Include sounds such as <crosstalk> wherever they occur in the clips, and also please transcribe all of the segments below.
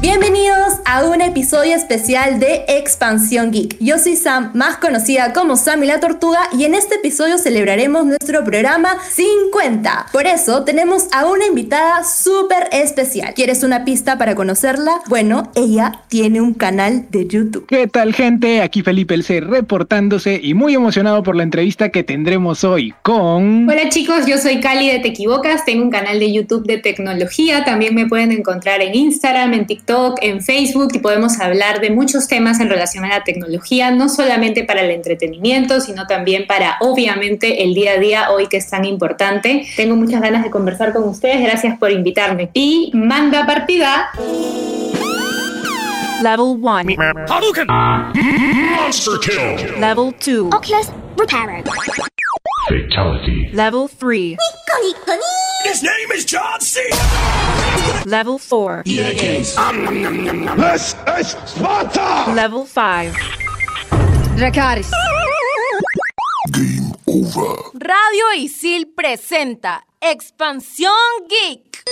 Bienvenidos a un episodio especial de Expansión Geek. Yo soy Sam, más conocida como Sammy la Tortuga, y en este episodio celebraremos nuestro programa 50. Por eso tenemos a una invitada súper especial. ¿Quieres una pista para conocerla? Bueno, ella tiene un canal de YouTube. ¿Qué tal gente? Aquí Felipe El C reportándose y muy emocionado por la entrevista que tendremos hoy con... Hola chicos, yo soy Cali de Te Equivocas, tengo un canal de YouTube de tecnología, también me pueden encontrar en Instagram, en TikTok en Facebook y podemos hablar de muchos temas en relación a la tecnología, no solamente para el entretenimiento, sino también para obviamente el día a día hoy que es tan importante. Tengo muchas ganas de conversar con ustedes, gracias por invitarme. Y manda partida. Level 1. Hadouken! Monster kill! Level 2. Oculus Repairer. Fatality. Level 3. His name is John C. Level 4. This is Sparta! Level 5. Dracaris. Game over. Radio Isil presenta Expansión Geek.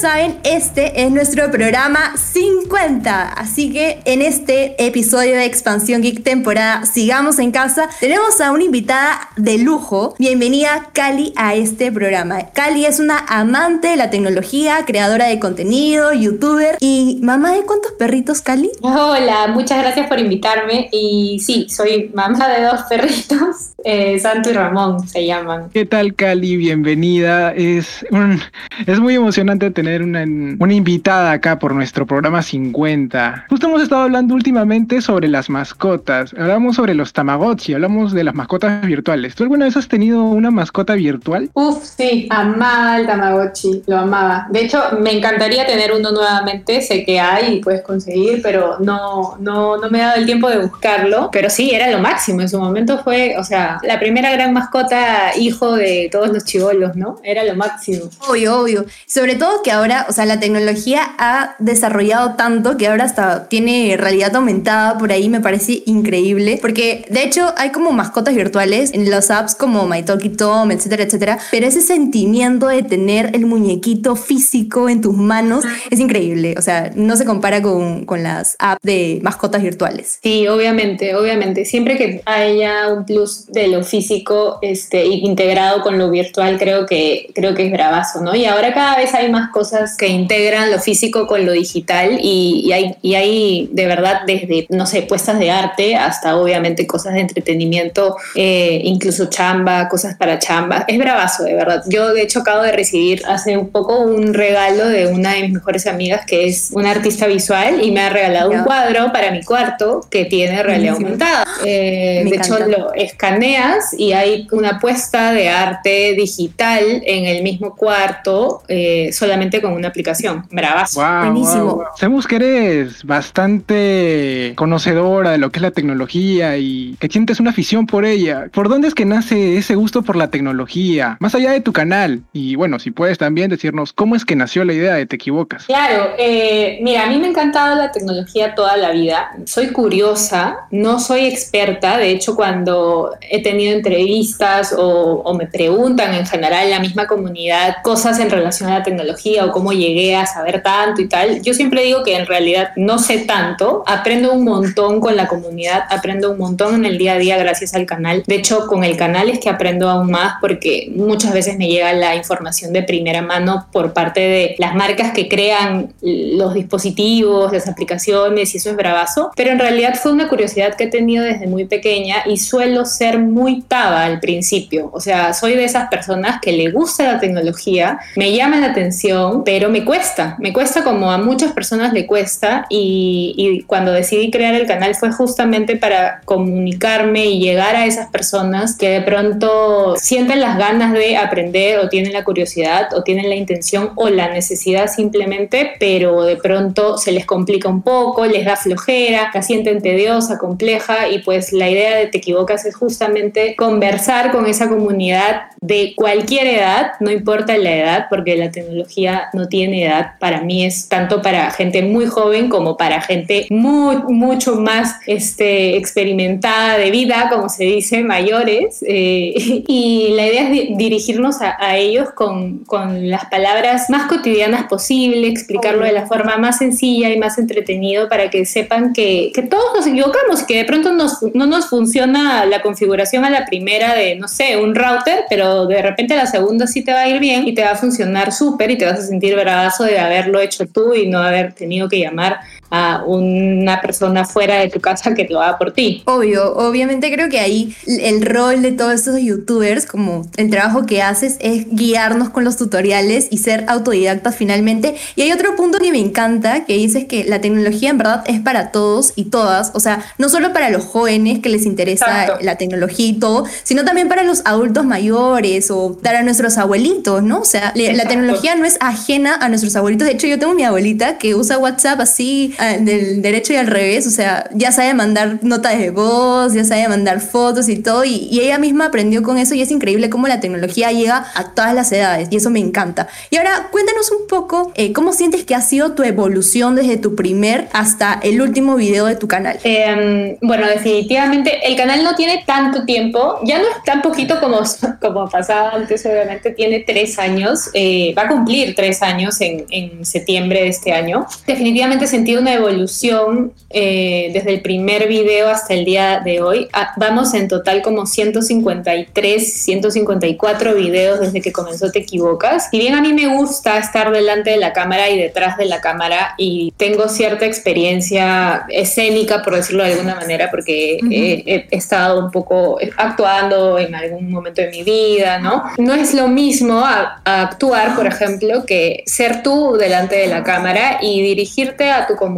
Saben, este es nuestro programa 50. Así que en este episodio de Expansión Geek temporada Sigamos en casa, tenemos a una invitada de lujo. Bienvenida Cali a este programa. Cali es una amante de la tecnología, creadora de contenido, youtuber y mamá de cuántos perritos, Cali? Hola, muchas gracias por invitarme. Y sí, soy mamá de dos perritos, <laughs> eh, Santo y Ramón se llaman. ¿Qué tal Cali? Bienvenida. Es, un- es muy emocionante tener una, una invitada acá por nuestro programa 50. Justo hemos estado hablando últimamente sobre las mascotas. Hablamos sobre los Tamagotchi, hablamos de las mascotas virtuales. ¿Tú alguna vez has tenido una mascota virtual? Uf, sí, amaba el Tamagotchi, lo amaba. De hecho, me encantaría tener uno nuevamente, sé que hay y puedes conseguir, pero no, no, no me he dado el tiempo de buscarlo. Pero sí, era lo máximo, en su momento fue, o sea, la primera gran mascota, hijo de todos los chivolos, ¿no? Era lo máximo. Obvio, obvio. Sobre todo que ahora, o sea, la tecnología ha desarrollado tanto que ahora hasta tiene realidad aumentada por ahí, me parece increíble. Porque de hecho hay como mascotas virtuales en los apps como MyTalkyTom, etcétera, etcétera. Pero ese sentimiento de tener el muñequito físico en tus manos es increíble. O sea, no se compara con, con las apps de mascotas virtuales. Sí, obviamente, obviamente. Siempre que haya un plus de lo físico este, integrado con lo virtual, creo que, creo que es bravazo, ¿no? Y ahora cada vez hay más cosas que integran lo físico con lo digital y, y hay, y hay de verdad desde, no sé, puestas de arte hasta obviamente cosas de entretenimiento, eh, incluso chamba, cosas para chamba. Es bravazo, de verdad. Yo de hecho acabo de recibir hace un poco un regalo de una de mis mejores amigas que es una artista visual y me ha regalado un cuadro para mi cuarto que tiene realidad aumentada. Eh, de hecho, encanta. lo escaneas y hay una puesta de arte digital en el mismo cuarto eh, solamente con una aplicación. Bravazo. Wow, Buenísimo. wow, wow. Sabemos que eres bastante conocedora de lo que es la tecnología y que sientes una afición por ella. ¿Por dónde es que nace ese gusto por la tecnología? Más allá de tu canal. Y bueno, si puedes también decirnos cómo es que nació la idea de Te Equivocas. Claro, eh, mira, a mí me ha encantado la tecnología toda la vida. Soy curiosa, no soy experta. De hecho, cuando he tenido entrevistas o, o me preguntan en general en la misma comunidad cosas en relación a la tecnología o cómo llegué a saber tanto y tal, yo siempre digo que en realidad no sé tanto. Aprendo un montón con la comunidad, aprendo un montón en el día a día gracias al canal. De hecho, con el canal es que aprendo aún más porque muchas veces me llega la información de primera mano por parte de las marcas que crean los dispositivos, las aplicaciones y eso es bravazo. Pero en realidad fue una curiosidad que he tenido desde muy pequeña y suelo ser muy taba al principio. O sea, soy de esas personas que le gusta la tecnología, me llama la atención, pero me cuesta. Me cuesta como a muchas personas le cuesta y, y cuando decidí crear el canal fue justamente para comunicarme y llegar a esas personas que de pronto sienten las ganas de aprender o tienen la curiosidad o tienen la intención o la necesidad simplemente, pero de pronto se les complica un poco, les da flojera, la sienten tediosa, compleja y pues la idea de Te Equivocas es justamente conversar con esa comunidad de cualquier edad, no importa la edad, porque la tecnología no tiene edad. Para mí es tanto para gente muy joven como para gente muy, mucho más este, experimentada de vida, como se dice, mayores. Eh, <laughs> y la idea es di- dirigirnos a, a ellos con, con las palabras más cotidianas posible, explicarlo de la forma más sencilla y más entretenido para que sepan que, que todos nos equivocamos, que de pronto nos, no nos funciona la configuración a la primera de, no sé, un router, pero de repente a la segunda sí te va a ir bien y te va a funcionar súper y te vas a sentir bravazo de haberlo hecho tú y no haber tenido que llamar a una persona fuera de tu casa que lo haga por ti. Obvio, obviamente creo que ahí el rol de todos estos youtubers, como el trabajo que haces, es guiarnos con los tutoriales y ser autodidactas finalmente. Y hay otro punto que me encanta, que dices que la tecnología en verdad es para todos y todas, o sea, no solo para los jóvenes que les interesa Exacto. la tecnología y todo, sino también para los adultos mayores o para nuestros abuelitos, ¿no? O sea, la tecnología no es ajena a nuestros abuelitos. De hecho, yo tengo mi abuelita que usa WhatsApp así del derecho y al revés, o sea, ya sabe mandar notas de voz, ya sabe mandar fotos y todo, y, y ella misma aprendió con eso y es increíble cómo la tecnología llega a todas las edades y eso me encanta. Y ahora cuéntanos un poco eh, cómo sientes que ha sido tu evolución desde tu primer hasta el último video de tu canal. Eh, bueno, definitivamente el canal no tiene tanto tiempo, ya no es tan poquito como, <laughs> como pasaba antes, obviamente tiene tres años, eh, va a cumplir tres años en, en septiembre de este año. Definitivamente he sentido una evolución eh, desde el primer video hasta el día de hoy. Ah, vamos en total como 153, 154 videos desde que comenzó Te Equivocas. Y bien a mí me gusta estar delante de la cámara y detrás de la cámara y tengo cierta experiencia escénica, por decirlo de alguna manera, porque Ujú. he, he- he estado un poco actuando en algún momento de mi vida, ¿no? No es lo mismo a- a actuar, por ejemplo, que ser tú delante de la cámara y dirigirte a tu comunidad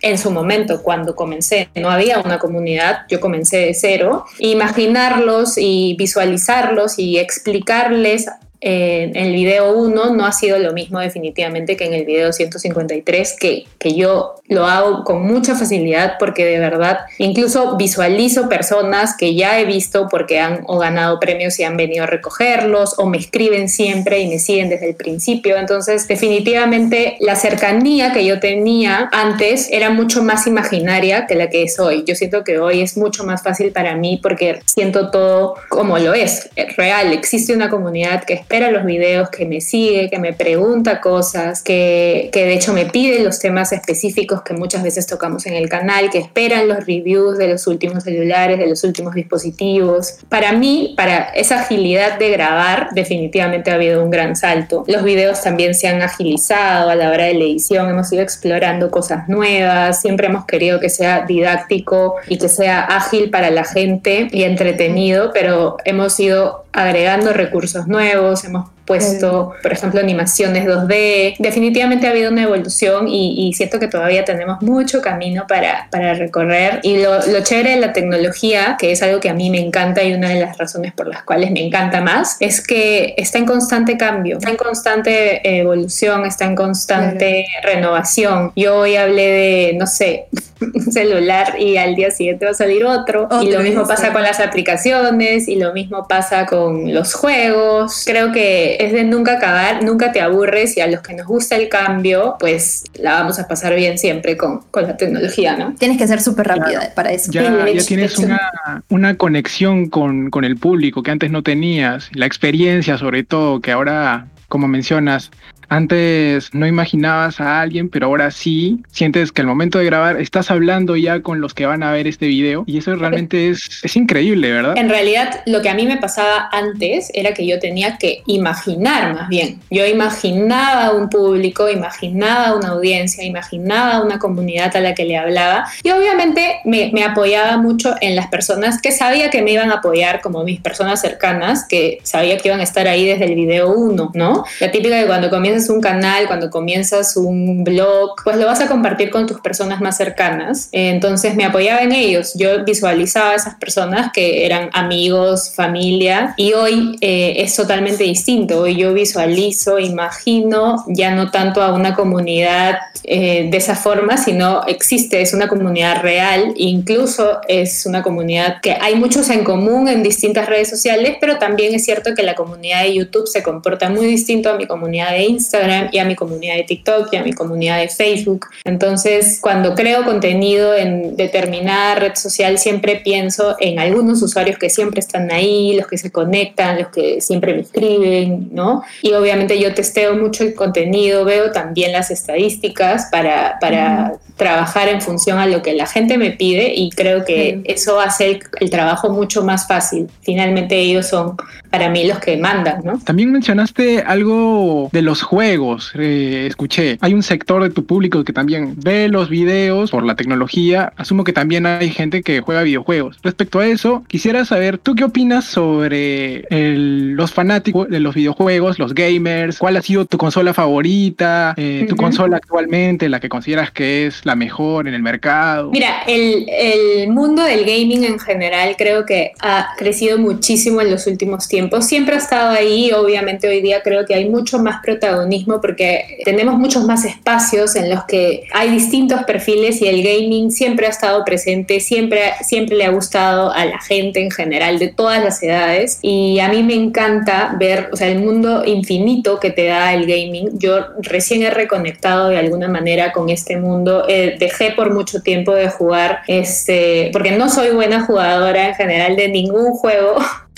en su momento, cuando comencé. No había una comunidad, yo comencé de cero. Imaginarlos y visualizarlos y explicarles en el video 1 no ha sido lo mismo definitivamente que en el video 153, que, que yo lo hago con mucha facilidad porque de verdad incluso visualizo personas que ya he visto porque han o ganado premios y han venido a recogerlos o me escriben siempre y me siguen desde el principio. Entonces definitivamente la cercanía que yo tenía antes era mucho más imaginaria que la que es hoy. Yo siento que hoy es mucho más fácil para mí porque siento todo como lo es, es real. Existe una comunidad que espera los videos, que me sigue, que me pregunta cosas, que, que de hecho me pide los temas específicos que muchas veces tocamos en el canal, que esperan los reviews de los últimos celulares, de los últimos dispositivos. Para mí, para esa agilidad de grabar, definitivamente ha habido un gran salto. Los videos también se han agilizado a la hora de la edición, hemos ido explorando cosas nuevas, siempre hemos querido que sea didáctico y que sea ágil para la gente y entretenido, pero hemos ido agregando recursos nuevos, hemos puesto, por ejemplo, animaciones 2D. Definitivamente ha habido una evolución y, y siento que todavía tenemos mucho camino para, para recorrer. Y lo, lo chévere de la tecnología, que es algo que a mí me encanta y una de las razones por las cuales me encanta más, es que está en constante cambio, está en constante evolución, está en constante renovación. Yo hoy hablé de, no sé, <laughs> un celular y al día siguiente va a salir otro. y lo mismo pasa con las aplicaciones y lo mismo pasa con los juegos. Creo que es de nunca acabar, nunca te aburres y a los que nos gusta el cambio, pues la vamos a pasar bien siempre con, con la tecnología, ¿no? Tienes que ser súper rápida para eso. Ya, ya hecho, tienes una, una conexión con, con el público que antes no tenías, la experiencia sobre todo, que ahora, como mencionas, antes no imaginabas a alguien, pero ahora sí, sientes que al momento de grabar estás hablando ya con los que van a ver este video y eso realmente es, es increíble, ¿verdad? En realidad, lo que a mí me pasaba antes era que yo tenía que imaginar más bien. Yo imaginaba un público, imaginaba una audiencia, imaginaba una comunidad a la que le hablaba y obviamente me, me apoyaba mucho en las personas que sabía que me iban a apoyar, como mis personas cercanas, que sabía que iban a estar ahí desde el video 1, ¿no? La típica de cuando comienzas un canal, cuando comienzas un blog, pues lo vas a compartir con tus personas más cercanas. Entonces me apoyaba en ellos. Yo visualizaba a esas personas que eran amigos, familia, y hoy eh, es totalmente distinto. Hoy yo visualizo, imagino ya no tanto a una comunidad eh, de esa forma, sino existe, es una comunidad real, incluso es una comunidad que hay muchos en común en distintas redes sociales, pero también es cierto que la comunidad de YouTube se comporta muy distinto a mi comunidad de Instagram Instagram y a mi comunidad de TikTok y a mi comunidad de Facebook. Entonces, cuando creo contenido en determinada red social, siempre pienso en algunos usuarios que siempre están ahí, los que se conectan, los que siempre me escriben, ¿no? Y obviamente yo testeo mucho el contenido, veo también las estadísticas para, para trabajar en función a lo que la gente me pide y creo que eso hace el, el trabajo mucho más fácil. Finalmente ellos son para mí los que mandan, ¿no? También mencionaste algo de los juegos, eh, escuché. Hay un sector de tu público que también ve los videos por la tecnología. Asumo que también hay gente que juega videojuegos. Respecto a eso, quisiera saber, ¿tú qué opinas sobre el- los fanáticos de los videojuegos, los gamers? ¿Cuál ha sido tu consola favorita? Eh, ¿Tu consola actualmente, la que consideras que es la mejor en el mercado? Mira, el, el mundo del gaming en general creo que ha crecido muchísimo en los últimos tiempos. Siempre ha estado ahí, obviamente hoy día creo que hay mucho más protagonismo porque tenemos muchos más espacios en los que hay distintos perfiles y el gaming siempre ha estado presente, siempre, siempre le ha gustado a la gente en general de todas las edades y a mí me encanta ver, o sea, el mundo infinito que te da el gaming. Yo recién he reconectado de alguna manera con este mundo. Eh, dejé por mucho tiempo de jugar, este, porque no soy buena jugadora en general de ningún juego. <laughs>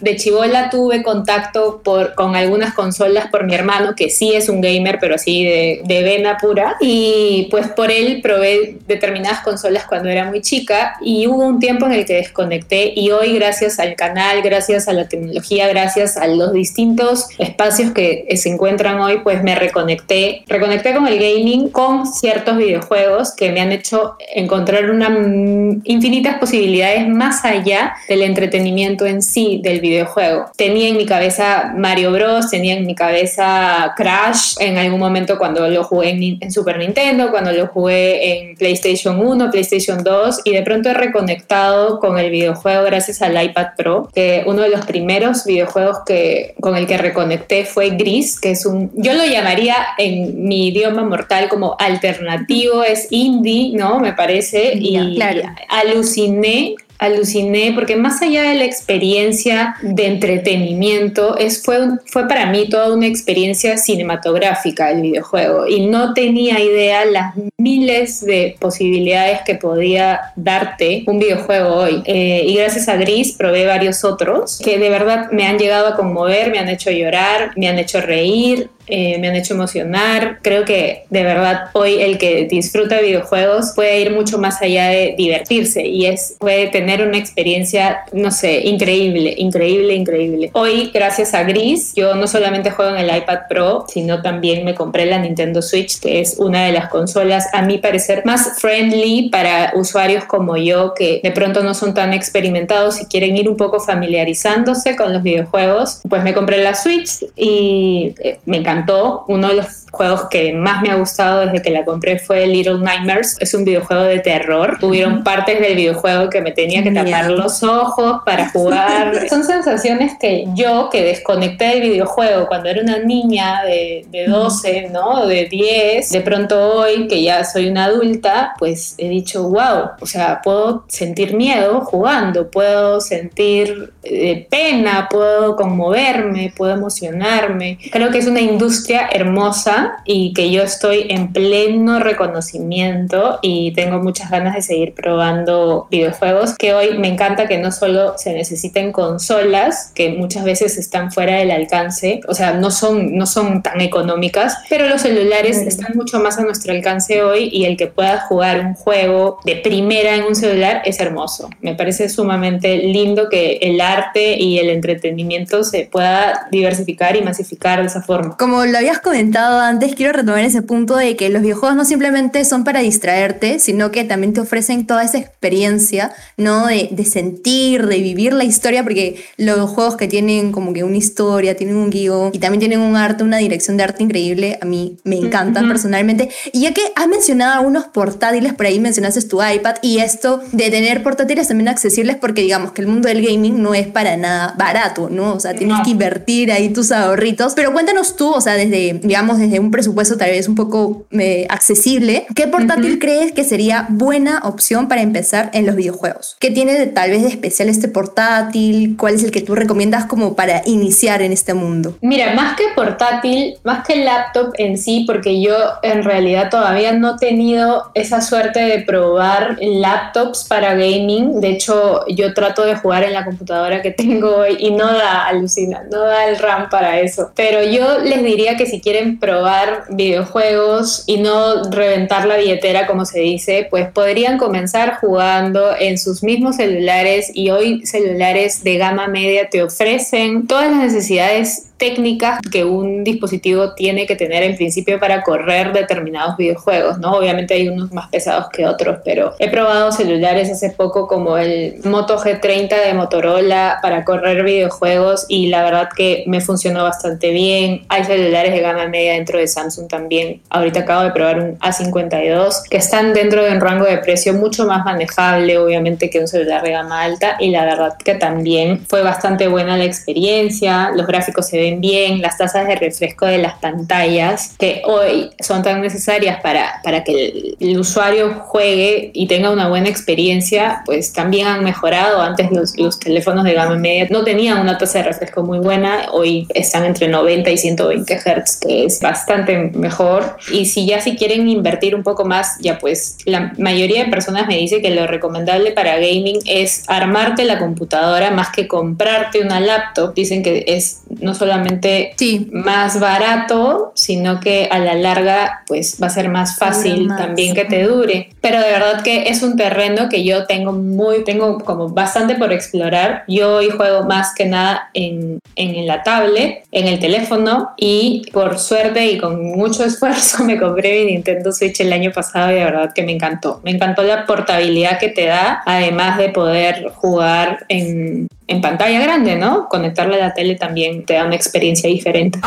De chivola tuve contacto con algunas consolas por mi hermano, que sí es un gamer, pero así de, de vena pura. Y pues por él probé determinadas consolas cuando era muy chica y hubo un tiempo en el que desconecté y hoy gracias al canal, gracias a la tecnología, gracias a los distintos espacios que se encuentran hoy, pues me reconecté. Reconecté con el gaming, con ciertos videojuegos que me han hecho encontrar una, mm, infinitas posibilidades más allá del entretenimiento en sí del videojuego. Tenía en mi cabeza Mario Bros, tenía en mi cabeza Crash en algún momento cuando lo jugué en, en Super Nintendo, cuando lo jugué en PlayStation 1, PlayStation 2 y de pronto he reconectado con el videojuego gracias al iPad Pro, que uno de los primeros videojuegos que, con el que reconecté fue Gris, que es un, yo lo llamaría en mi idioma mortal como alternativo, es indie, ¿no? Me parece, y claro. aluciné aluciné porque más allá de la experiencia de entretenimiento es fue fue para mí toda una experiencia cinematográfica el videojuego y no tenía idea las miles de posibilidades que podía darte un videojuego hoy. Eh, y gracias a Gris probé varios otros que de verdad me han llegado a conmover me han hecho llorar me han hecho reír eh, me han hecho emocionar. Creo que de verdad hoy el que disfruta de videojuegos puede ir mucho más allá de divertirse y es puede tener una experiencia, no sé, increíble, increíble, increíble. Hoy, gracias a Gris, yo no solamente juego en el iPad Pro, sino también me compré la Nintendo Switch, que es una de las consolas, a mi parecer, más friendly para usuarios como yo, que de pronto no son tan experimentados y quieren ir un poco familiarizándose con los videojuegos. Pues me compré la Switch y eh, me encantó. Uno de los juegos que más me ha gustado desde que la compré fue Little Nightmares. Es un videojuego de terror. Tuvieron partes del videojuego que me tenía que tapar los ojos para jugar. <laughs> Son sensaciones que yo, que desconecté del videojuego cuando era una niña de, de 12, ¿no? De 10, de pronto hoy, que ya soy una adulta, pues he dicho, wow, o sea, puedo sentir miedo jugando, puedo sentir eh, pena, puedo conmoverme, puedo emocionarme. Creo que es una industria hermosa y que yo estoy en pleno reconocimiento y tengo muchas ganas de seguir probando videojuegos que hoy me encanta que no solo se necesiten consolas que muchas veces están fuera del alcance o sea no son no son tan económicas pero los celulares están mucho más a nuestro alcance hoy y el que pueda jugar un juego de primera en un celular es hermoso. Me parece sumamente lindo que el arte y el entretenimiento se pueda diversificar y masificar de esa forma. Como lo habías comentado antes, quiero retomar ese punto de que los videojuegos no simplemente son para distraerte, sino que también te ofrecen toda esa experiencia, ¿no? De, de sentir, de vivir la historia, porque los juegos que tienen como que una historia, tienen un guion y también tienen un arte, una dirección de arte increíble, a mí me encantan personalmente. Y ya que has mencionado algunos portátiles, por ahí mencionaste tu iPad y esto de tener portátiles también accesibles, porque digamos que el mundo del gaming no es para nada barato, ¿no? O sea, tienes No. que invertir ahí tus ahorritos. Pero cuéntanos tú, o sea, sea, desde, digamos, desde un presupuesto tal vez un poco eh, accesible, ¿qué portátil crees que sería buena opción para empezar en los videojuegos? ¿Qué tiene de, tal vez de especial este portátil? ¿Cuál es el que tú recomiendas como para iniciar en este mundo? Mira, más que portátil, más que laptop en sí, porque yo en realidad todavía no he tenido esa suerte de probar laptops para gaming. De hecho, yo trato de jugar en la computadora que tengo hoy y no da, alucina, no da el RAM para eso. Pero yo les diría que si quieren probar videojuegos y no reventar la billetera, como se dice, pues podrían comenzar jugando en sus mismos celulares y hoy celulares de gama media te ofrecen todas las necesidades técnicas que un dispositivo tiene que tener en principio para correr determinados videojuegos, ¿no? Obviamente hay unos más pesados que otros, pero he probado celulares hace poco como el Moto G30 de Motorola para correr videojuegos y la verdad que me funcionó bastante bien. Hay celulares de gama media dentro de Samsung también. Ahorita acabo de probar un A52 que están dentro de un rango de precio mucho más manejable, obviamente, que un celular de gama alta y la verdad que también fue bastante buena la experiencia. Los gráficos se ven bien, las tasas de refresco de las pantallas, que hoy son tan necesarias para, para que el, usuario juegue y tenga una buena experiencia, pues también han mejorado. Antes los, los teléfonos de gama media no tenían una tasa de refresco muy buena, hoy están entre 90 y 120 Hz, que es bastante mejor. Y si ya si quieren invertir un poco más, ya pues la mayoría de personas me dice que lo recomendable para gaming es armarte la computadora más que comprarte una laptop. Dicen que es no solamente sí. más barato, sino que a la larga pues va a ser más fácil también que te dure. Pero de verdad que es un terreno que yo tengo muy, tengo como bastante por explorar. Yo hoy juego más que nada en, en la tablet, en el teléfono y por suerte y con mucho <laughs> esfuerzo me compré mi Nintendo Switch el año pasado y de verdad que me encantó. Me encantó la portabilidad que te da, además de poder jugar en, en pantalla grande, ¿no? Conectarla a la tele también te da una experiencia diferente.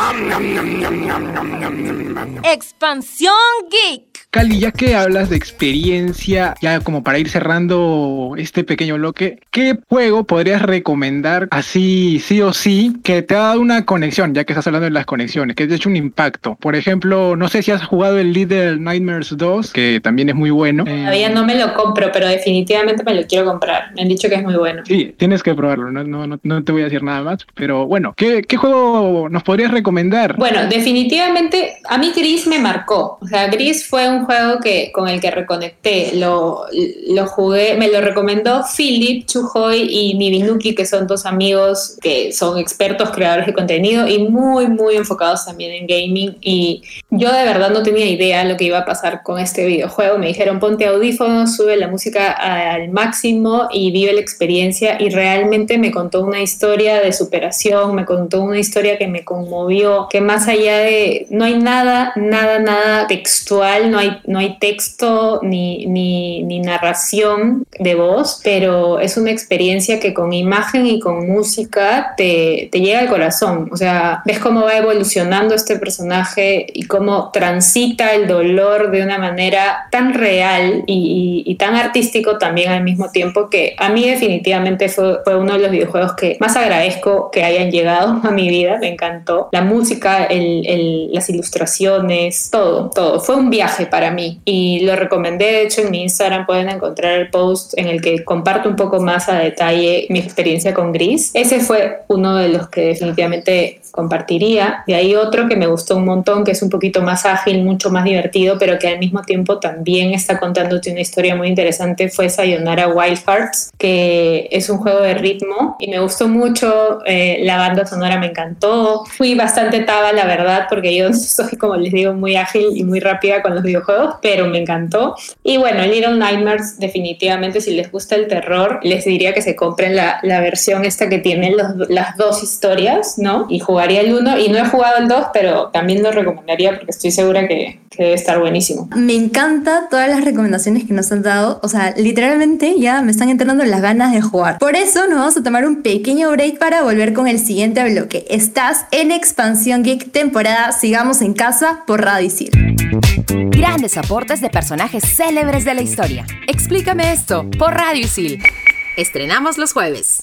Expansión Geek. Cali, ya que hablas de experiencia, ya como para ir cerrando este pequeño bloque, ¿qué juego podrías recomendar así, sí o sí, que te ha dado una conexión, ya que estás hablando de las conexiones, que te ha hecho un impacto? Por ejemplo, no sé si has jugado el Little Nightmares 2, que también es muy bueno. Todavía no me lo compro, pero definitivamente me lo quiero comprar. Me han dicho que es muy bueno. Sí, tienes que probarlo, no, no, no, no te voy a decir nada más, pero bueno, ¿qué, ¿qué juego nos podrías recomendar? Bueno, definitivamente a mí Gris me marcó. O sea, Gris fue un juego que, con el que reconecté. Lo, lo jugué, me lo recomendó Philip Chujoy y Nibinuki, que son dos amigos que son expertos creadores de contenido y muy, muy enfocados también en gaming. Y yo de verdad no tenía idea lo que iba a pasar con este videojuego. Me dijeron, ponte audífonos, sube la música al máximo y vive la experiencia. Y realmente me contó una historia de superación, me contó una historia que me conmovió, que más allá de, no hay nada, nada, nada textual, no hay, no hay texto ni, ni, ni narración de voz, pero es una experiencia que con imagen y con música te, te llega al corazón. O sea, ves cómo va evolucionando este personaje y cómo transita el dolor de una manera tan real y, y, y tan artístico también al mismo tiempo que a mí definitivamente fue, fue uno de los videojuegos que más agradezco que hayan llegado a mi vida, me encantó. La música, el, el, las ilustraciones, todo, todo. Fue un viaje para mí y lo recomendé. De hecho, en mi Instagram pueden encontrar el post en el que comparto un poco más a detalle mi experiencia con Gris. Ese fue uno de los que definitivamente compartiría. De ahí otro que me gustó un montón, que es un poquito más ágil, mucho más divertido, pero que al mismo tiempo también está contándote una historia muy interesante, fue Sayonara Wild Hearts, que es un juego de ritmo y me gustó mucho, eh, la banda sonora me encantó. Fui bastante taba, la verdad, porque yo <laughs> soy, como les digo, muy ágil y muy rápida con los videojuegos, pero me encantó. Y bueno, Little Nightmares, definitivamente, si les gusta el terror, les diría que se compren la, la versión esta que tiene los, las dos historias, ¿no? Y jugar jugaría el 1 y no he jugado el 2, pero también lo recomendaría porque estoy segura que, que, debe estar buenísimo. Me encanta todas las recomendaciones que nos han dado. O sea, literalmente ya me están entrando las ganas de jugar. Por eso nos vamos a tomar un pequeño break para volver con el siguiente bloque. Estás en Expansión Geek temporada Sigamos en Casa por Radio Isil. Grandes aportes de personajes célebres de la historia. Explícame esto por Radio Isil. Estrenamos los jueves.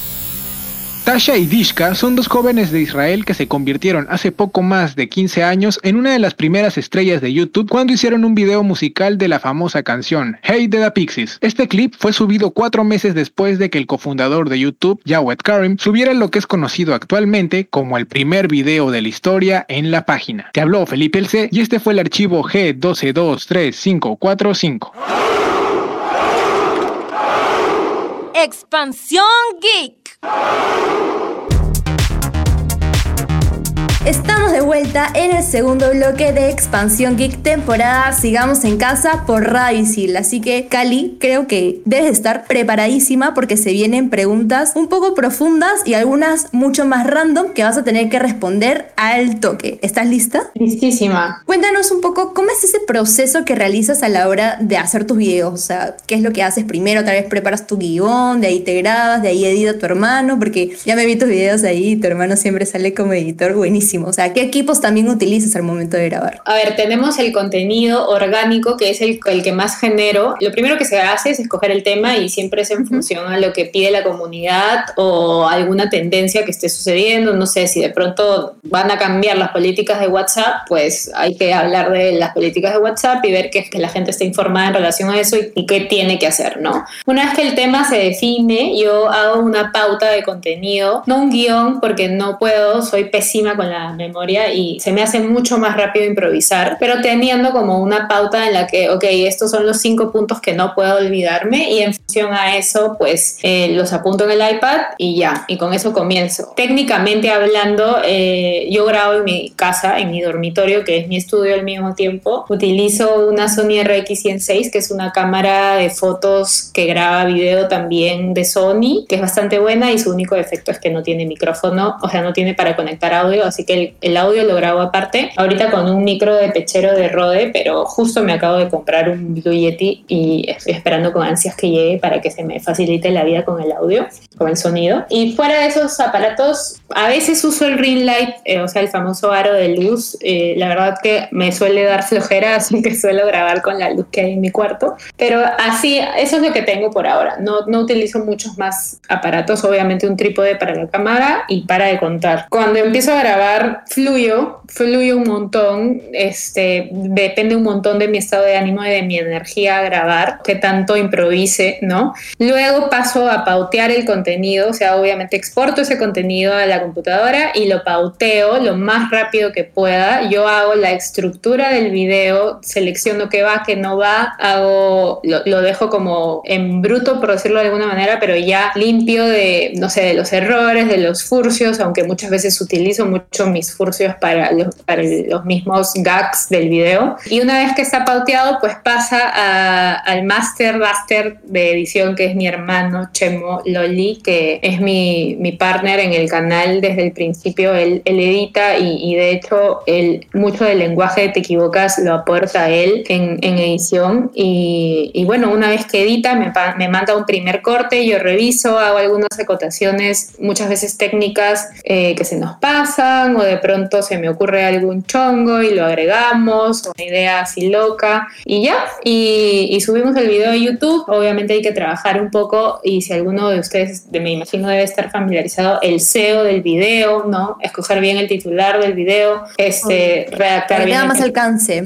545. Tasha y Dishka son dos jóvenes de Israel que se convirtieron hace poco más de 15 años en una de las primeras estrellas de YouTube cuando hicieron un video musical de la famosa canción Hey de the Pixies. Este clip fue subido cuatro meses después de que el cofundador de YouTube, Jawed Karim, subiera lo que es conocido actualmente como el primer video de la historia en la página. Te habló Felipe El C y este fue el archivo G12234545. Expansión Geek. Estamos de vuelta en el segundo bloque de Expansión Geek temporada Sigamos en casa por Radicil. Así que, Cali, creo que debes estar preparadísima porque se vienen preguntas un poco profundas y algunas mucho más random que vas a tener que responder al toque. ¿Estás lista? Listísima. Cuéntanos un poco cómo es ese proceso que realizas a la hora de hacer tus videos. O sea, ¿qué es lo que haces primero? Tal vez preparas tu guion, de ahí te grabas, de ahí edita tu hermano, porque ya me vi tus videos ahí y tu hermano siempre sale como editor buenísimo. O sea, ¿qué equipos también utilizas al momento de grabar? A ver, tenemos el contenido orgánico, que es el, el que más genero. Lo primero que se hace es escoger el tema y siempre es en función a lo que pide la comunidad o alguna tendencia que esté sucediendo. No sé, si de pronto van a cambiar las políticas de WhatsApp, pues hay que hablar de las políticas de WhatsApp y ver que, que la gente esté informada en relación a eso y, y qué tiene que hacer, ¿no? Una vez que el tema se define, yo hago una pauta de contenido, no un guion, porque no puedo, soy pésima con la memoria y se me hace mucho más rápido improvisar, pero teniendo como una pauta en la que, ok, estos son los cinco puntos que no puedo olvidarme y en función a eso, pues eh, los apunto en el iPad y ya, y con eso comienzo. Técnicamente hablando, eh, yo grabo en mi casa, en mi dormitorio, que es mi estudio al mismo tiempo. Utilizo una Sony RX106, que es una cámara de fotos que graba video también de Sony, que es bastante buena y su único defecto es que no tiene micrófono, o sea, no tiene para conectar audio, así que el, el audio lo grabo aparte. Ahorita con un micro de pechero de Rode, pero justo me acabo de comprar un Blue Yeti y estoy esperando con ansias que llegue para que se me facilite la vida con el audio, con el sonido. Y fuera de esos aparatos, a veces uso el ring light, eh, o sea, el famoso aro de luz. Eh, la verdad que me suele dar flojera, <laughs> así que suelo grabar con la luz que hay en mi cuarto. Pero así, eso es lo que tengo por ahora. No, no utilizo muchos más aparatos, obviamente un trípode para la cámara y para de contar. Cuando empiezo a grabar, fluyo, fluyo un montón. Este, depende un montón de mi estado de ánimo y de mi energía a grabar, que tanto improvise, ¿no? Luego paso a pautear el contenido, o sea, obviamente exporto ese contenido a la computadora y lo pauteo lo más rápido que pueda. Yo hago la estructura del video, selecciono qué va, qué no va, hago, lo, lo dejo como en bruto, por decirlo de alguna manera, pero ya limpio de, no sé, de los errores, de los furcios, aunque muchas veces utilizo mucho mis furcios para los, para los mismos gags del video. Y una vez que está pauteado, pues pasa a- al master master de edición, que es mi hermano Chemo Loli, que es mi, mi partner en el canal desde el principio. Él, él edita y, y de hecho él, mucho del lenguaje de Te Equivocas lo aporta él en, en edición. Y, y bueno, una vez que edita, me, me manda un primer corte, yo reviso, hago algunas acotaciones, muchas veces técnicas eh, que se nos pasan, o de pronto se me ocurre algún chongo y lo agregamos, una idea así loca, y ya, y, y subimos el video a YouTube. Obviamente hay que trabajar un poco, y si alguno de ustedes, de- me imagino, debe estar familiarizado, el SEO del video, ¿no? Escoger bien el titular del video, este, redactar Para que bien tenga el más alcance.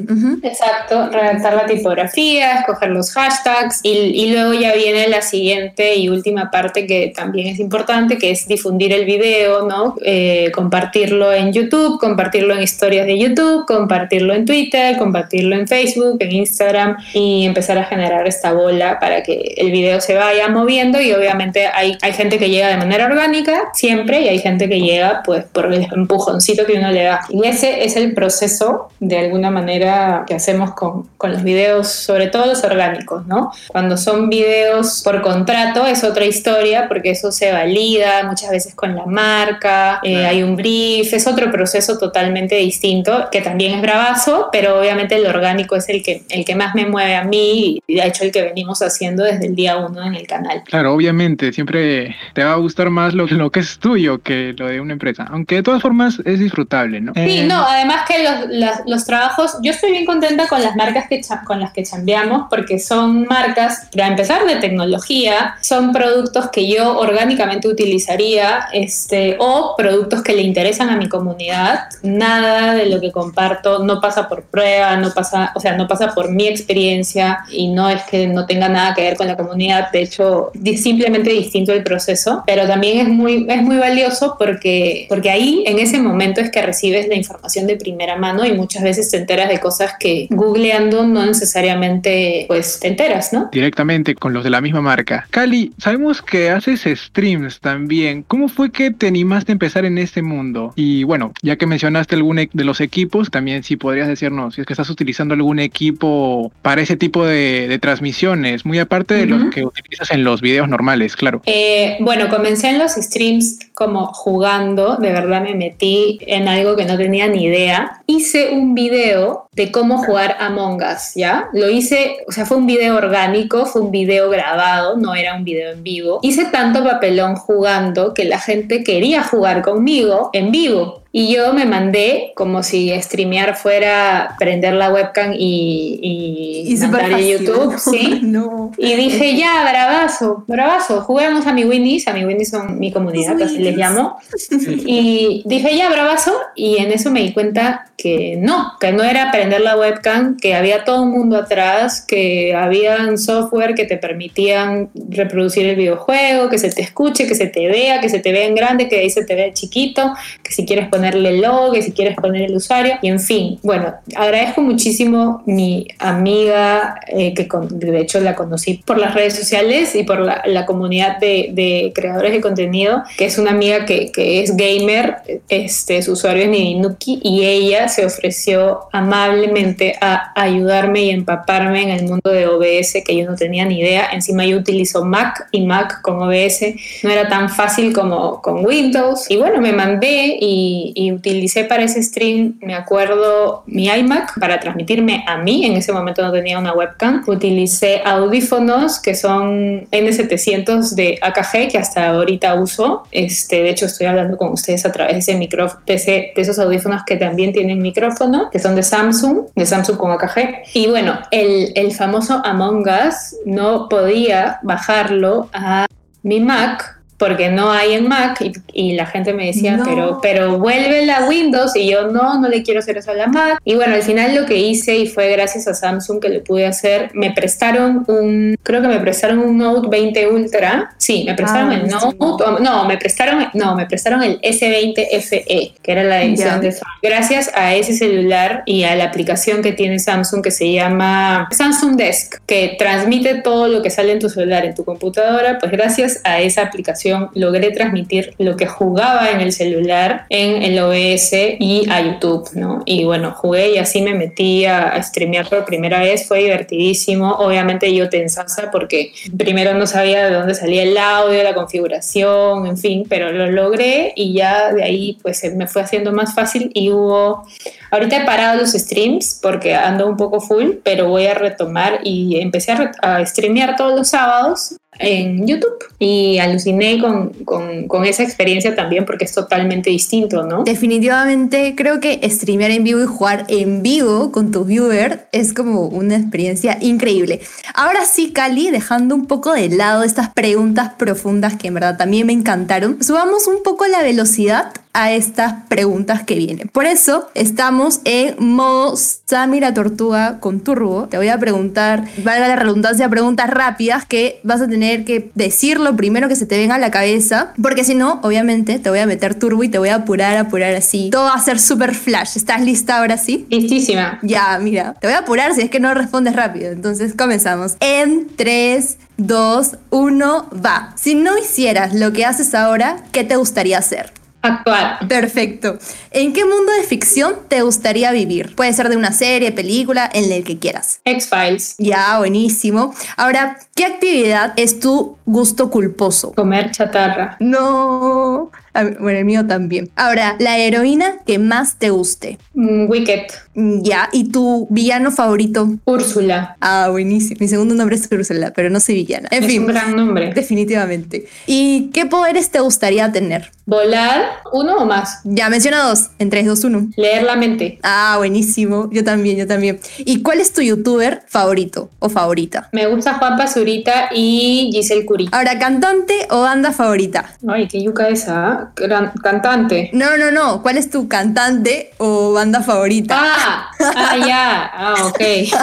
Exacto, redactar la tipografía, escoger los hashtags y, y luego ya viene la siguiente y última parte que también es importante, que es difundir el video, ¿no? Eh, compartirlo en YouTube, compartirlo en historias de YouTube, compartirlo en Twitter, compartirlo en Facebook, en Instagram y empezar a generar esta bola para que el video se vaya moviendo y obviamente hay, hay gente que llega de manera orgánica siempre y hay gente que llega pues por el empujoncito que uno le da. Y ese es el proceso de alguna manera que hacemos con, con los videos, sobre todo los orgánicos, ¿no? Cuando son videos por contrato es otra historia porque eso se valida muchas veces con la marca, eh, hay un brief, es otro proceso totalmente distinto que también es bravazo, pero obviamente el orgánico es el que, el que más me mueve a mí y de hecho el que venimos haciendo desde el día uno en el canal. Claro, obviamente, siempre te va a gustar más lo, lo que es tuyo que lo de una empresa. Aunque de todas formas es disfrutable, ¿no? Sí, Eh, no, además que los, las- los trabajos, yo estoy bien contenta con las marcas que con las que chambeamos porque son marcas, para empezar, de tecnología, son productos que yo orgánicamente utilizaría este, o productos que le interesan a mi comunidad. Nada de lo que comparto no pasa por prueba, no pasa, o sea, no pasa por mi experiencia y no es que no tenga nada que ver con la comunidad, de hecho, simplemente distinto el proceso, pero también es muy, es muy valioso porque, porque ahí en ese momento es que recibes la información de primera mano y muchas veces te enteras de cosas que googleando no necesariamente pues te enteras, ¿no? directamente con los de la misma marca. Cali, sabemos que haces streams también. ¿Cómo fue que te animaste a empezar en este mundo? Y bueno, ya que mencionaste algún e- de los equipos, también si podrías decirnos si es que estás utilizando algún equipo para ese tipo de, de transmisiones, muy aparte de Ujú. los que utilizas en los videos normales, claro. Eh, bueno, comencé en los streams como jugando, de verdad me metí en algo que no tenía ni idea. Hice un video de cómo jugar Among Us, ¿ya? Lo hice, o sea, fue un video orgánico, fue un video grabado, no era un video en vivo. Hice tanto papelón jugando que la gente quería jugar conmigo en vivo. Y yo me mandé como si streamear fuera prender la webcam y, y, Y súper mandar a. YouTube, ¿sí? <laughs> No. Y dije, ya, bravazo, bravazo, juguemos a mi Winnies, a mi Winnies son mi comunidad, así les llamo. <laughs> Y dije, ya, bravazo, y en eso me di cuenta que no, que no era prender la webcam, que había todo un mundo atrás, que habían software que te permitían reproducir el videojuego, que se te escuche, que se te vea, que se te vea en grande, que ahí se te vea chiquito, que si quieres ponerle el que si quieres poner el usuario, y en fin, bueno, agradezco muchísimo mi amiga, eh, que con- de hecho la conocí por las redes sociales y por la, la comunidad de, de creadores de contenido, que es una amiga que, que es gamer, este, su usuario es Nidinuki, y ella se ofreció amablemente a ayudarme y empaparme en el mundo de OBS, que yo no tenía ni idea, encima yo utilizo Mac y Mac con OBS no era tan fácil como con Windows. Y bueno, me mandé y, y utilicé para ese stream, me acuerdo, mi iMac para transmitirme a mí. En ese momento no tenía una webcam. Utilicé audífonos que son N700 de AKG, que hasta ahorita uso. Este, de hecho, estoy hablando con ustedes a través de ese micrófono, de, de esos audífonos que también tienen micrófono, que son de Samsung, de Samsung con AKG. Y bueno, el, el famoso Among Us no podía bajarlo a mi Mac porque no hay en Mac y, y la gente me decía, No. pero, pero vuelve a Windows y yo no, no le quiero hacer eso a la Mac. Y bueno, al final lo que hice y fue gracias a Samsung que lo pude hacer, me prestaron un, creo que me prestaron un Note 20 Ultra. Sí, me prestaron Ah, el buenísimo. Note, no, me prestaron, no, me prestaron el S20 FE, que era la edición Ya. de Samsung. Gracias a ese celular y a la aplicación que tiene Samsung que se llama Samsung Desk, que transmite todo lo que sale en tu celular, en tu computadora, pues gracias a esa aplicación logré transmitir lo que jugaba en el celular en el OBS y a YouTube, ¿no? Y bueno, jugué y así me metí a, streamear por primera vez, fue divertidísimo. Obviamente yo tensasa porque primero no sabía de dónde salía el audio, la configuración, en fin, pero lo logré y ya de ahí pues me fue haciendo más fácil y hubo Ahorita he parado los streams porque ando un poco full, pero voy a retomar y empecé a, a streamear todos los sábados en YouTube y aluciné con, con, con esa experiencia también porque es totalmente distinto, ¿no? Definitivamente creo que streamear en vivo y jugar en vivo con tu viewer es como una experiencia increíble. Ahora sí, Cali, dejando un poco de lado estas preguntas profundas que en verdad también me encantaron, subamos un poco la velocidad a estas preguntas que vienen. Por eso estamos en modo Samira Tortuga con Turbo. Te voy a preguntar, valga la redundancia, preguntas rápidas que vas a tener que decir lo primero que se te venga a la cabeza, porque si no, obviamente te voy a meter turbo y te voy a apurar, apurar así. Todo va a ser super flash. ¿Estás lista ahora sí? Listísima. Ya, mira, te voy a apurar si es que no respondes rápido. Entonces comenzamos. En 3, 2, 1, va. Si no hicieras lo que haces ahora, ¿qué te gustaría hacer? Actuar. Perfecto. ¿En qué mundo de ficción te gustaría vivir? Puede ser de una serie, película, en el que quieras. X-Files. Ya, buenísimo. Ahora, ¿qué actividad es tu gusto culposo? Comer chatarra. No, Bueno, el mío también. Ahora, la heroína que más te guste. Mm, Wicked. Mm, Ya, ¿y tu villano favorito? Úrsula. Ah, buenísimo. Mi segundo nombre es Ursula, pero no soy villana. En es fin, un gran nombre. definitivamente. ¿Y qué poderes te gustaría tener? Volar, uno o más. Ya menciona dos. En 3, 2, 1. Leer la mente. Ah, buenísimo. Yo también, yo también. ¿Y cuál es tu youtuber favorito o favorita? Me gusta Juan Pazurita y Giselle Curie. Ahora, cantante o banda favorita. Ay, qué yuca esa. Gran- cantante. No, no, no. ¿Cuál es tu cantante o banda favorita? Ah, ah, ya. Ah, ok,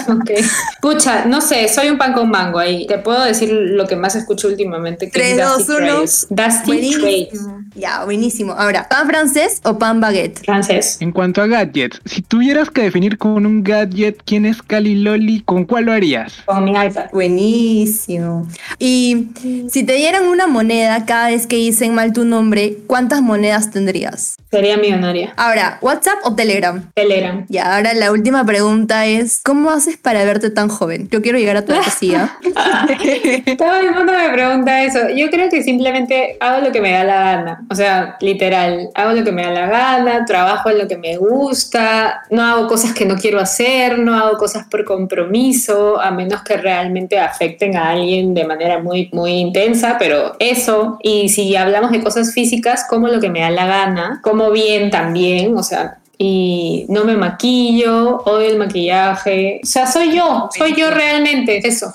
ok. Pucha, no sé, soy un pan con mango ahí. Te puedo decir lo que más escucho últimamente, que Tres, es dos, Dusty uno. Trails. Dusty Trails. buenísimo. Ya, buenísimo. Ahora, ¿pan francés o pan baguette? Francés. En cuanto a gadgets, si tuvieras que definir con un gadget quién es Cali Loli, ¿con cuál lo harías? Con mi iPad. Buenísimo. Y si te dieran una moneda cada vez que dicen mal tu nombre, ¿cuántas monedas tendrías? Sería millonaria. Ahora, ¿WhatsApp o Telegram? Telegram. Y ahora la última pregunta es, ¿cómo haces para verte tan joven? Yo quiero llegar a tu <laughs> ¿ah? <laughs> Todo el mundo me pregunta eso. Yo creo que simplemente hago lo que me da la gana. O sea, literal, hago lo que me da la gana, trabajo en lo que me gusta, no hago cosas que no quiero hacer, no hago cosas por compromiso, a menos que realmente afecten a alguien de manera muy, muy intensa, pero eso. Y si hablamos de cosas físicas, como lo que me da la gana, como bien también, o sea, y no me maquillo, odio el maquillaje. O sea, soy yo, soy yo realmente, eso.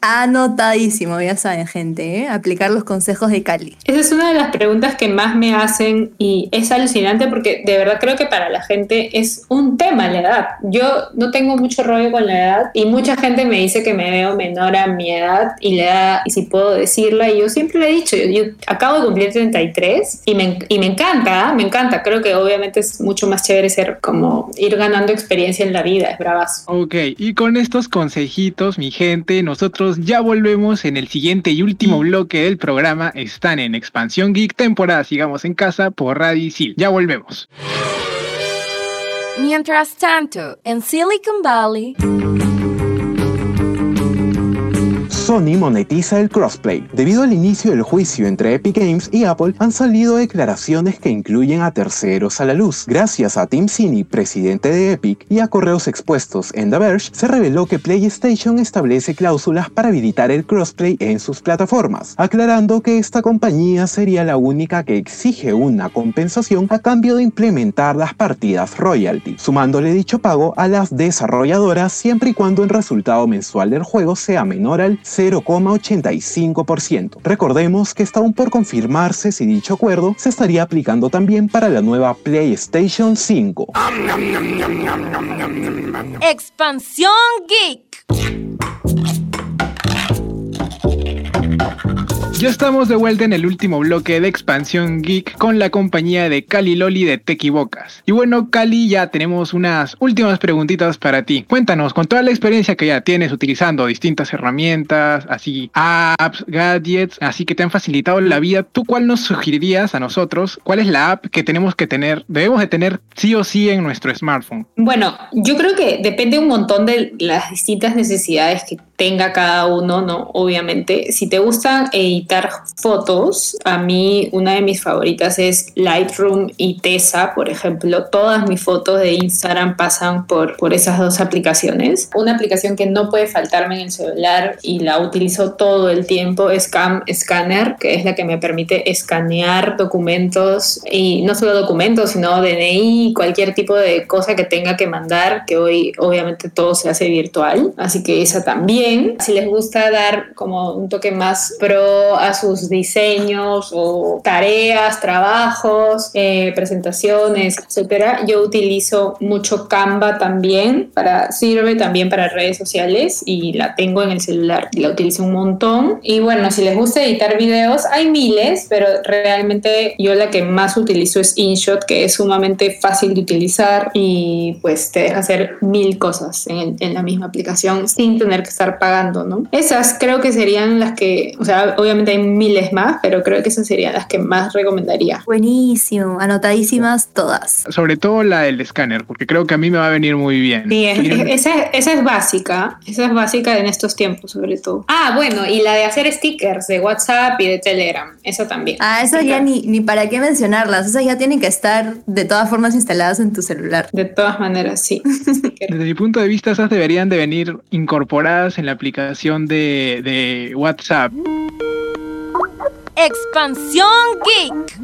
Anotadísimo, ya saben, gente, ¿eh? Aplicar los consejos de Cali. Esa es una de las preguntas que más me hacen y es alucinante porque de verdad creo que para la gente es un tema la edad. Yo no tengo mucho rollo con la edad y mucha gente me dice que me veo menor a mi edad y la edad, y si puedo decirla, y yo siempre le he dicho, yo, yo acabo de cumplir 33 y me, y me encanta, me encanta. Creo que obviamente es mucho más chévere ser como ir ganando experiencia en la vida, es bravazo. Ok, y con estos consejitos, mi gente, nosotros ya volvemos en el siguiente y último bloque del programa. Están en Expansión Geek, temporada Sigamos en Casa por Radicil. Ya volvemos. Mientras tanto, en Silicon Valley, Sony monetiza el crossplay. Debido al inicio del juicio entre Epic Games y Apple, han salido declaraciones que incluyen a terceros a la luz. Gracias a Tim Sweeney, presidente de Epic, y a correos expuestos en The Verge, se reveló que PlayStation establece cláusulas para habilitar el crossplay en sus plataformas, aclarando que esta compañía sería la única que exige una compensación a cambio de implementar las partidas royalty, sumándole dicho pago a las desarrolladoras siempre y cuando el resultado mensual del juego sea menor al 0,85%. Recordemos que está aún por confirmarse si dicho acuerdo se estaría aplicando también para la nueva PlayStation 5. Expansión Geek. Ya estamos de vuelta en el último bloque de Expansión Geek con la compañía de Cali Loli de Te Equivocas. Y bueno, Cali, ya tenemos unas últimas preguntitas para ti. Cuéntanos, con toda la experiencia que ya tienes utilizando distintas herramientas, así apps, gadgets, así que te han facilitado la vida, ¿tú cuál nos sugerirías a nosotros? ¿Cuál es la app que tenemos que tener, debemos de tener sí o sí en nuestro smartphone? Bueno, yo creo que depende un montón de las distintas necesidades que tenga cada uno, ¿no? Obviamente, si te gusta editar fotos, a mí una de mis favoritas es Lightroom y Tesa, por ejemplo. Todas mis fotos de Instagram pasan por, por esas dos aplicaciones. Una aplicación que no puede faltarme en el celular y la utilizo todo el tiempo es Cam Scanner, que es la que me permite escanear documentos y no solo documentos, sino DNI, cualquier tipo de cosa que tenga que mandar, que hoy obviamente todo se hace virtual. Así que esa también. Si les gusta dar como un toque más pro a sus diseños o tareas, trabajos, eh, presentaciones, etcétera, yo utilizo mucho Canva también para sirve también para redes sociales y la tengo en el celular la utilizo un montón. Y bueno, si les gusta editar videos, hay miles, pero realmente yo la que más utilizo es InShot, que es sumamente fácil de utilizar y pues te deja hacer mil cosas en, en la misma aplicación sin tener que estar estar pagando, ¿no? Esas creo que serían las que, o sea, obviamente hay miles más, pero creo que esas serían las que más recomendaría. Buenísimo, anotadísimas todas. Sobre todo la del escáner, porque creo que a mí me va a venir muy bien. Sí, es- esa, esa es básica, esa es básica en estos tiempos sobre todo. Ah, bueno, y la de hacer stickers de WhatsApp y de Telegram, esa también. Ah, esas ya ni, ni para qué mencionarlas, esas ya tienen que estar de todas formas instaladas en tu celular. De todas maneras, sí. <laughs> Sticker. Desde mi punto de vista, esas deberían de venir incorporadas en la aplicación de, de WhatsApp. Expansión Geek.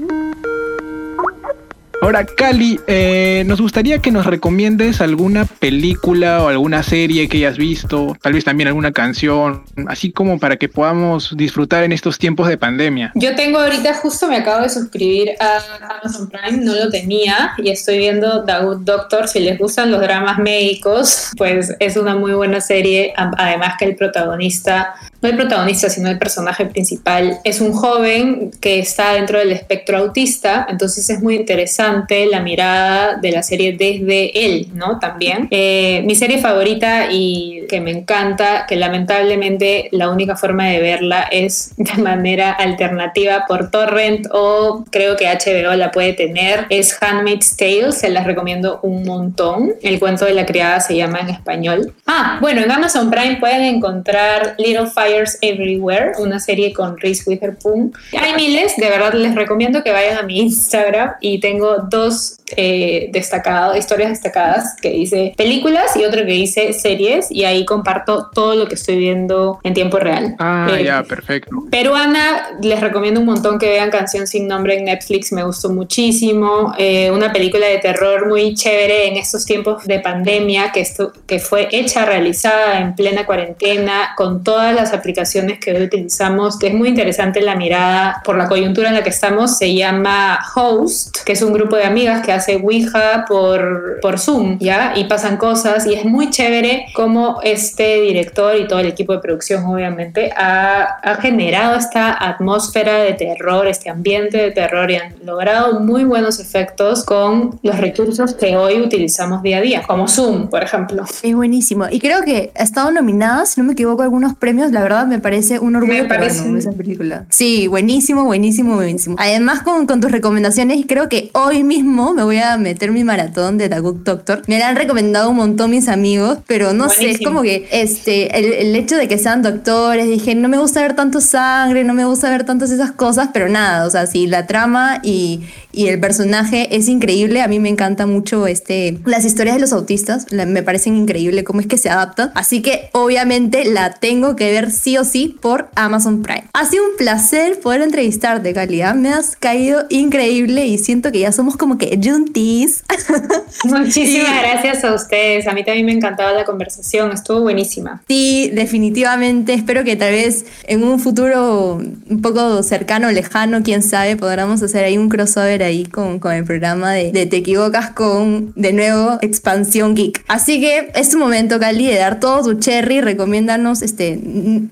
Ahora, Cali, eh, nos gustaría que nos recomiendes alguna película o alguna serie que hayas visto, tal vez también alguna canción, así como para que podamos disfrutar en estos tiempos de pandemia. Yo tengo ahorita, justo me acabo de suscribir a Amazon Prime, no lo tenía y estoy viendo The Doctor. Si les gustan los dramas médicos, pues es una muy buena serie. Además que el protagonista, no el protagonista, sino el personaje principal, es un joven que está dentro del espectro autista, entonces es muy interesante la mirada de la serie desde él, ¿no? También. Eh, mi serie favorita y que me encanta, que lamentablemente la única forma de verla es <laughs> de manera alternativa por torrent o creo que HBO la puede tener, es Handmaid's Tale, se las recomiendo un montón. El cuento de la criada se llama en español. Ah, bueno, en Amazon Prime pueden encontrar Little Fires Everywhere, una serie con Reese Witherspoon. Hay miles, de verdad les recomiendo que vayan a mi Instagram y tengo dos eh, destacados, historias destacadas que dice películas y otro que dice series y ahí comparto todo lo que estoy viendo en tiempo real. Ah, Eh, ya, perfecto. Peruana, les recomiendo un montón que vean Canción sin nombre en Netflix, me gustó muchísimo. Eh, una película de terror muy chévere en estos tiempos de pandemia, que, esto, que fue hecha, realizada en plena cuarentena, con todas las aplicaciones que hoy utilizamos, que es muy interesante la mirada por la coyuntura en la que estamos. Se llama Host, que es un grupo de amigas que hace Ouija por, por Zoom, ¿ya? Y pasan cosas, y es muy chévere cómo este director y todo el equipo de producción, obviamente, ha, ha generado esta atmósfera de terror, este ambiente de terror y han logrado muy buenos efectos con los recursos que hoy utilizamos día a día, como Zoom, por ejemplo. Es buenísimo. Y creo que ha estado nominada, si no me equivoco, a algunos premios. La verdad me parece un orgullo Me parece- esa película. Sí, buenísimo, buenísimo, buenísimo. Además, con, con tus recomendaciones, creo que hoy mismo me voy a meter mi maratón de The Good Doctor. Me la han recomendado un montón mis amigos, pero no sé, es como que este, el, el hecho de que sean doctores, dije, no me gusta ver tanto sangre, no me gusta ver tantas esas cosas, pero nada, o sea, sí, la trama y, y el personaje es increíble. A mí me encanta mucho este, las historias de los autistas, la- me parecen increíble cómo es que se adaptan. Así que obviamente la tengo que ver sí o sí por Amazon Prime. Ha sido un placer poder entrevistarte, Calidad. Me has caído increíble y siento que ya somos como que <laughs> Muchísimas gracias a ustedes. A mí también me encantaba la conversación, estuvo buenísima. Sí, definitivamente. Espero que tal vez en un futuro un poco cercano, lejano, quién sabe, podamos hacer ahí un crossover ahí con, con el programa de, de Te Equivocas con, de nuevo, Expansión Geek. Así que es tu momento, Cali, de dar todo tu cherry. Recomiéndanos, este,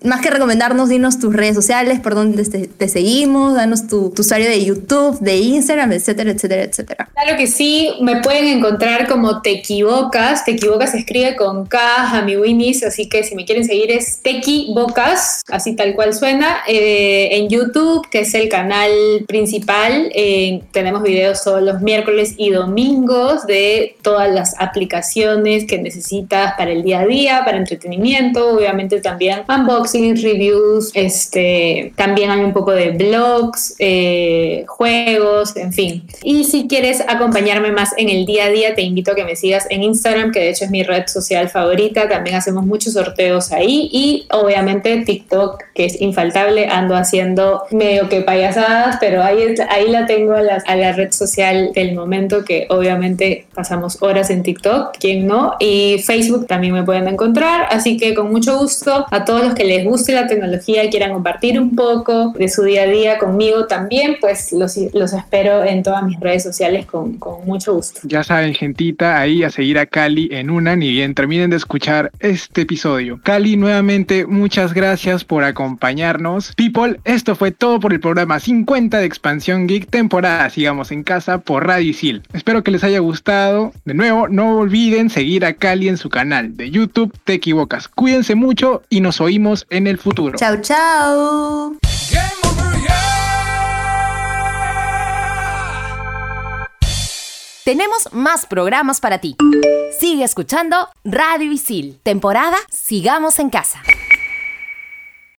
más que recomendarnos, dinos tus redes sociales, por dónde te, te seguimos, danos tu, tu usuario de YouTube, de Instagram, etcétera, etcétera, etcétera. Que sí, me pueden encontrar como Te Equivocas. Te Equivocas se escribe con K, a mi Winnie's, así que si me quieren seguir es Tequibocas, así tal cual suena. Eh, en YouTube, que es el canal principal, eh, tenemos videos todos los miércoles y domingos de todas las aplicaciones que necesitas para el día a día, para entretenimiento, obviamente también unboxing, reviews, este, también hay un poco de blogs, eh, juegos, en fin. Y si quieres acompañarme más en el día a día, te invito a que me sigas en Instagram, que de hecho es mi red social favorita. También hacemos muchos sorteos ahí y obviamente TikTok, que es infaltable. Ando haciendo medio que payasadas, pero ahí, ahí la tengo a la, a la red social del momento, que obviamente pasamos horas en TikTok, quien no. Y Facebook también me pueden encontrar. Así que con mucho gusto a todos los que les guste la tecnología y quieran compartir un poco de su día a día conmigo también, pues los, los espero en todas mis redes sociales con con, con mucho gusto. Ya saben, gentita, ahí a seguir a Cali en una, ni bien terminen de escuchar este episodio. Cali, nuevamente, muchas gracias por acompañarnos. People, esto fue todo por el programa 50 de Expansión Geek, temporada Sigamos en Casa por Radio Isil. Espero que les haya gustado. De nuevo, no olviden seguir a Cali en su canal de YouTube Te Equivocas. Cuídense mucho y nos oímos en el futuro. Chau, chau. Tenemos más programas para ti. Sigue escuchando Radio Isil, temporada Sigamos en Casa.